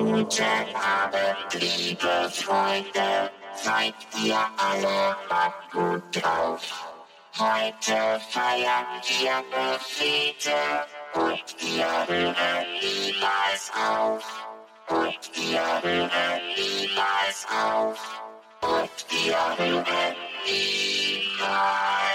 Guten Abend, liebe Freunde, seid ihr alle noch gut drauf? Heute feiern wir eine Fete und wir hören niemals auf. Und wir hören niemals auf. Und wir hören niemals auf.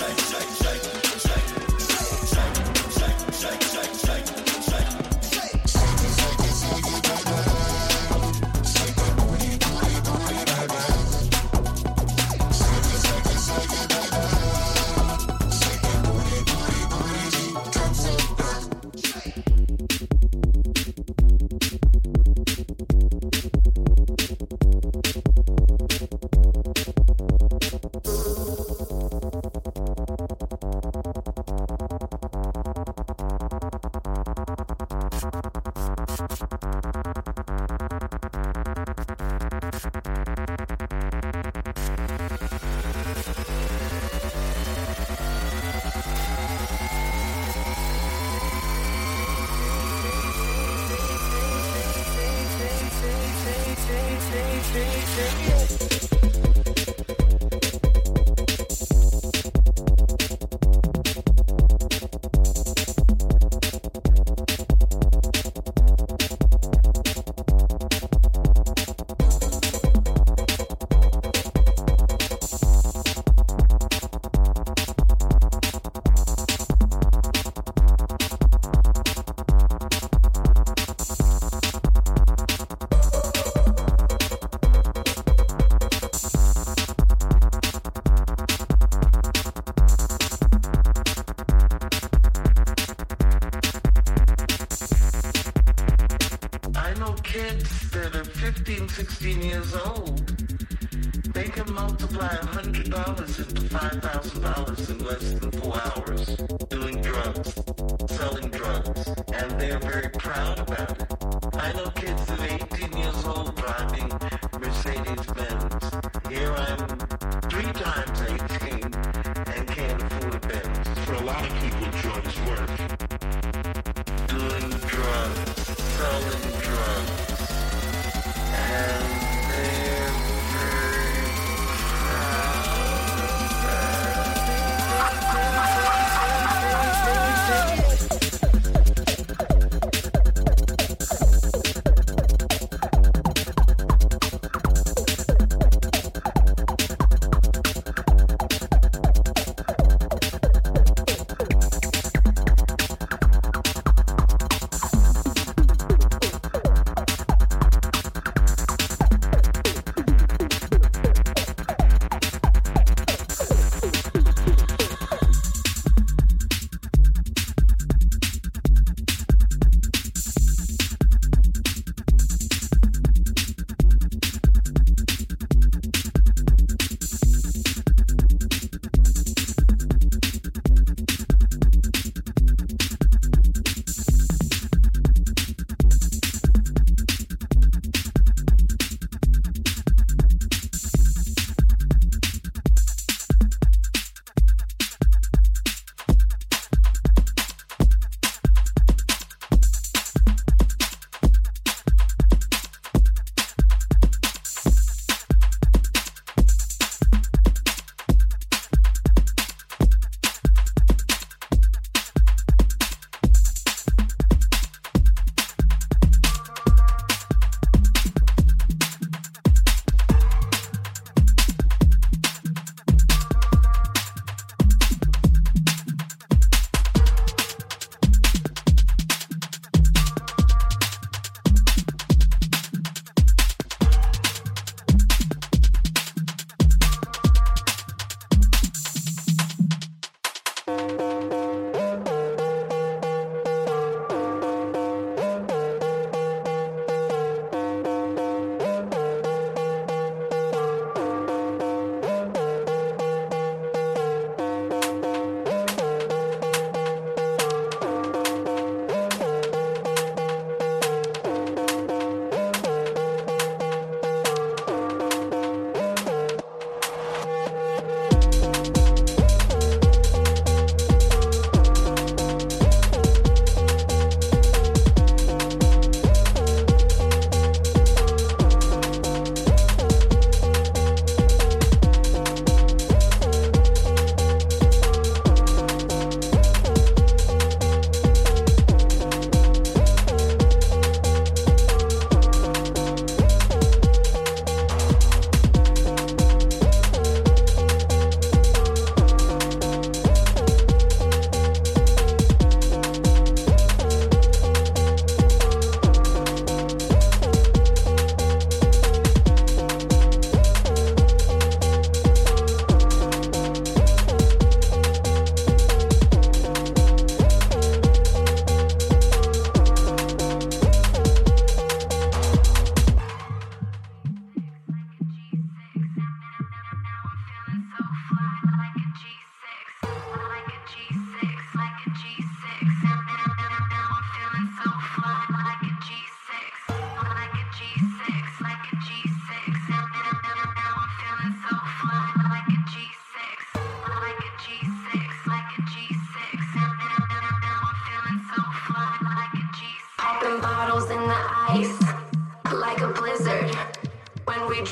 I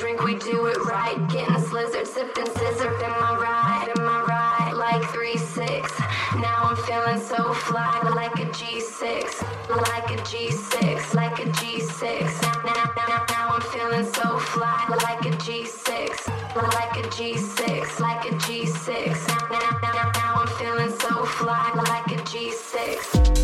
drink, we do it right. Getting slizzard, sipping scissor. In my ride, in my ride, like 3 6. Now I'm feeling so fly, like a G6. Like a G6, like a G6. Now, now, now, now I'm feeling so fly, like a G6. Like a G6, like a G6. Now, now, now, now I'm feeling so fly, like a G6.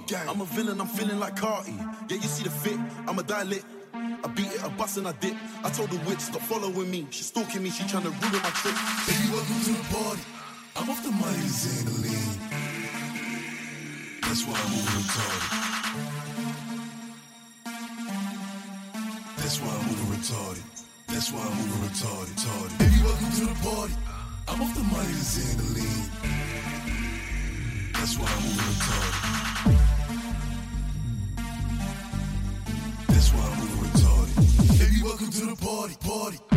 Ferrari. I'm a villain, I'm feeling like Carti. Yeah, you see the fit, I'm a dialect. I beat it, I bust and I dip. I told the witch, stop following me. She's stalking me, she trying to ruin my trip. Baby, welcome to the party. I'm off the mighty Zangaline. That's why I'm over retarded. That's why I'm over retarded. That's why I'm over retarded. Baby, welcome to the party. I'm off the mighty Zangaline. party, party.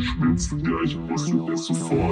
Schmerzen gleich, was du das sofort.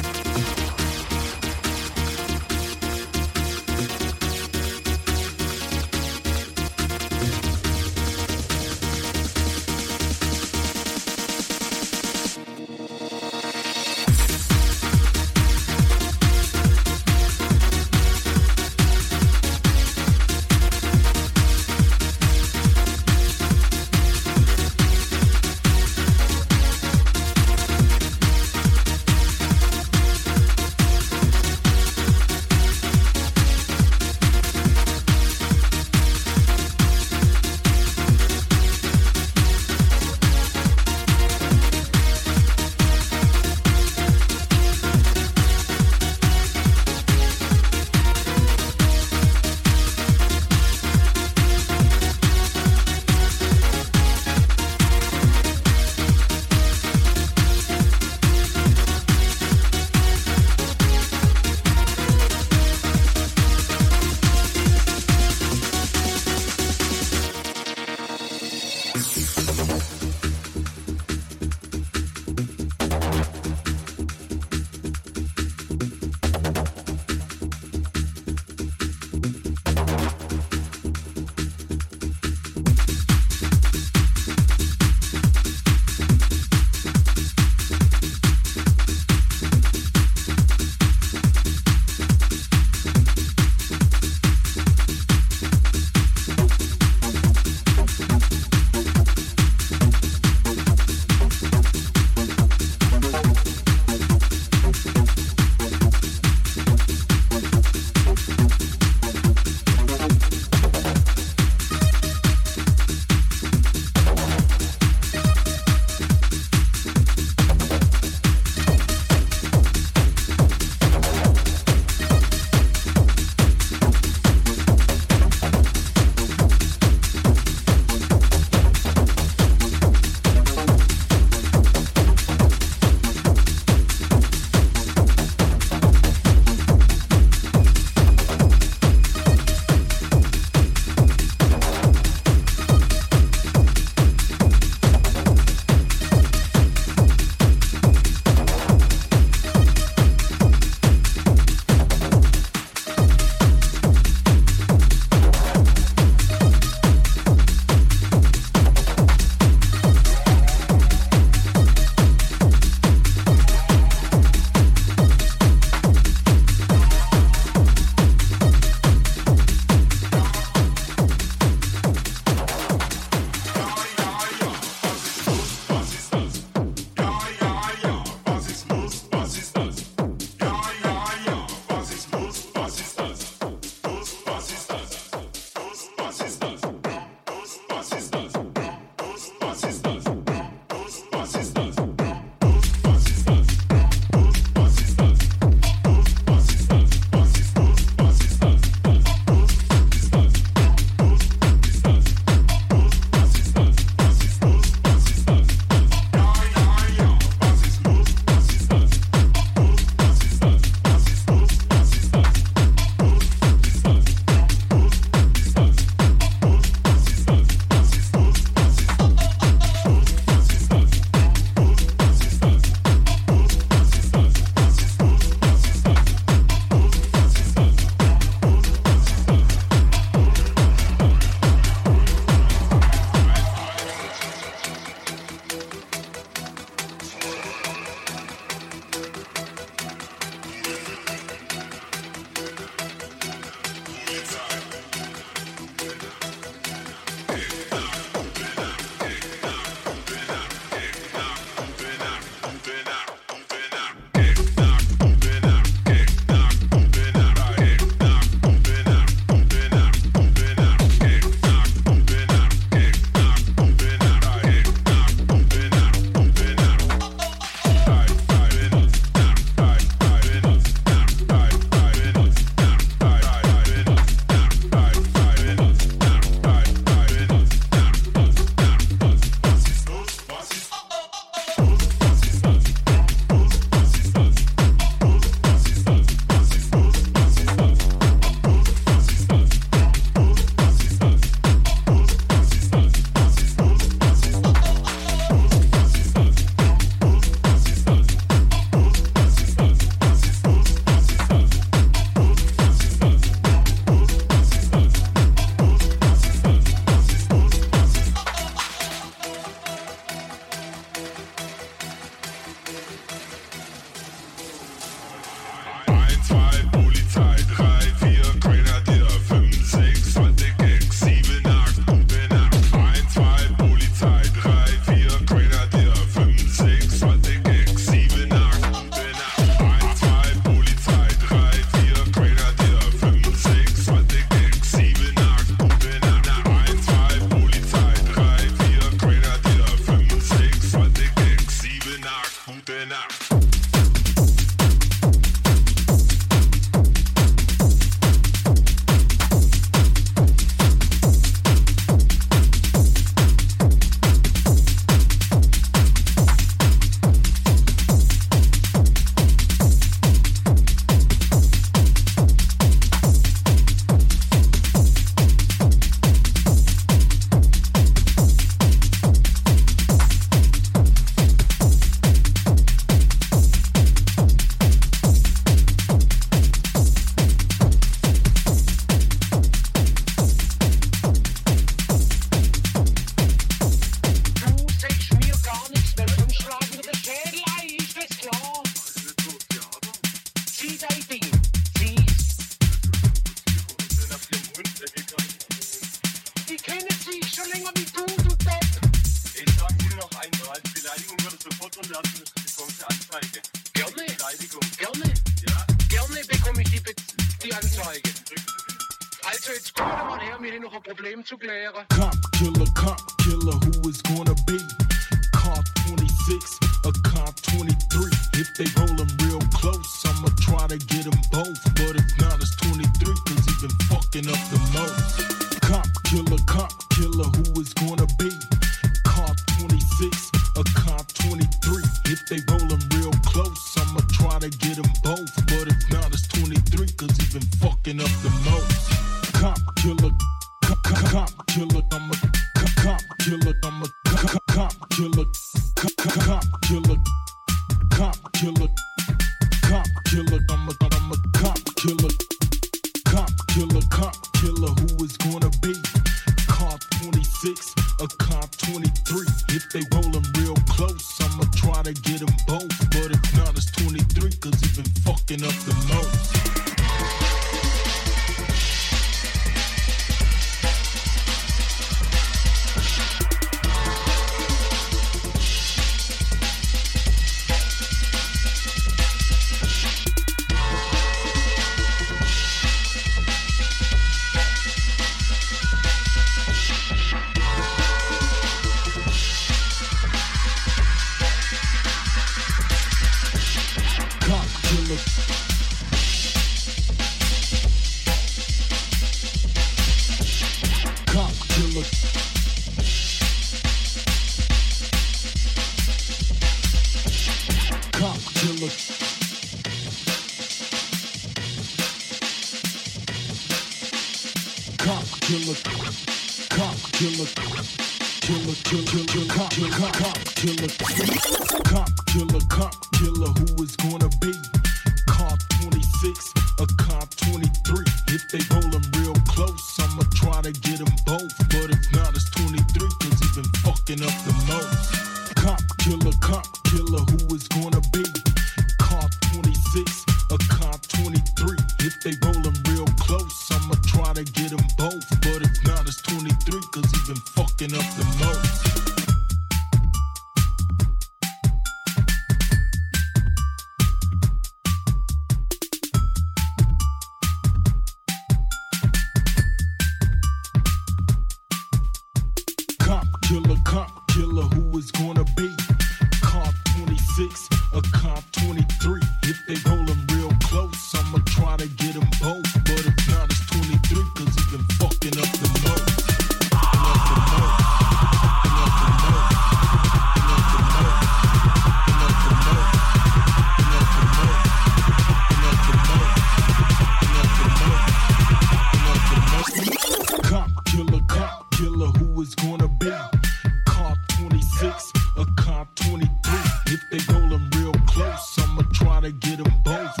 get them bones